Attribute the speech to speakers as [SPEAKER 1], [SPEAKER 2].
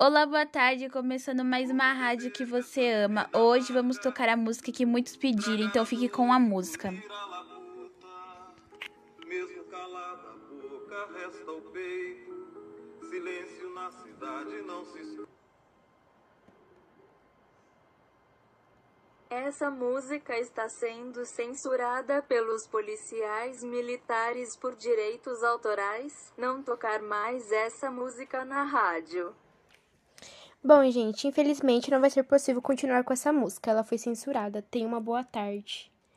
[SPEAKER 1] Olá, boa tarde. Começando mais uma rádio que você ama. Hoje vamos tocar a música que muitos pediram, então fique com a música. Mesmo calada a boca, resta o peito. Silêncio na cidade não se
[SPEAKER 2] Essa música está sendo censurada pelos policiais militares por direitos autorais. Não tocar mais essa música na rádio.
[SPEAKER 3] Bom, gente, infelizmente não vai ser possível continuar com essa música. Ela foi censurada. Tenha uma boa tarde.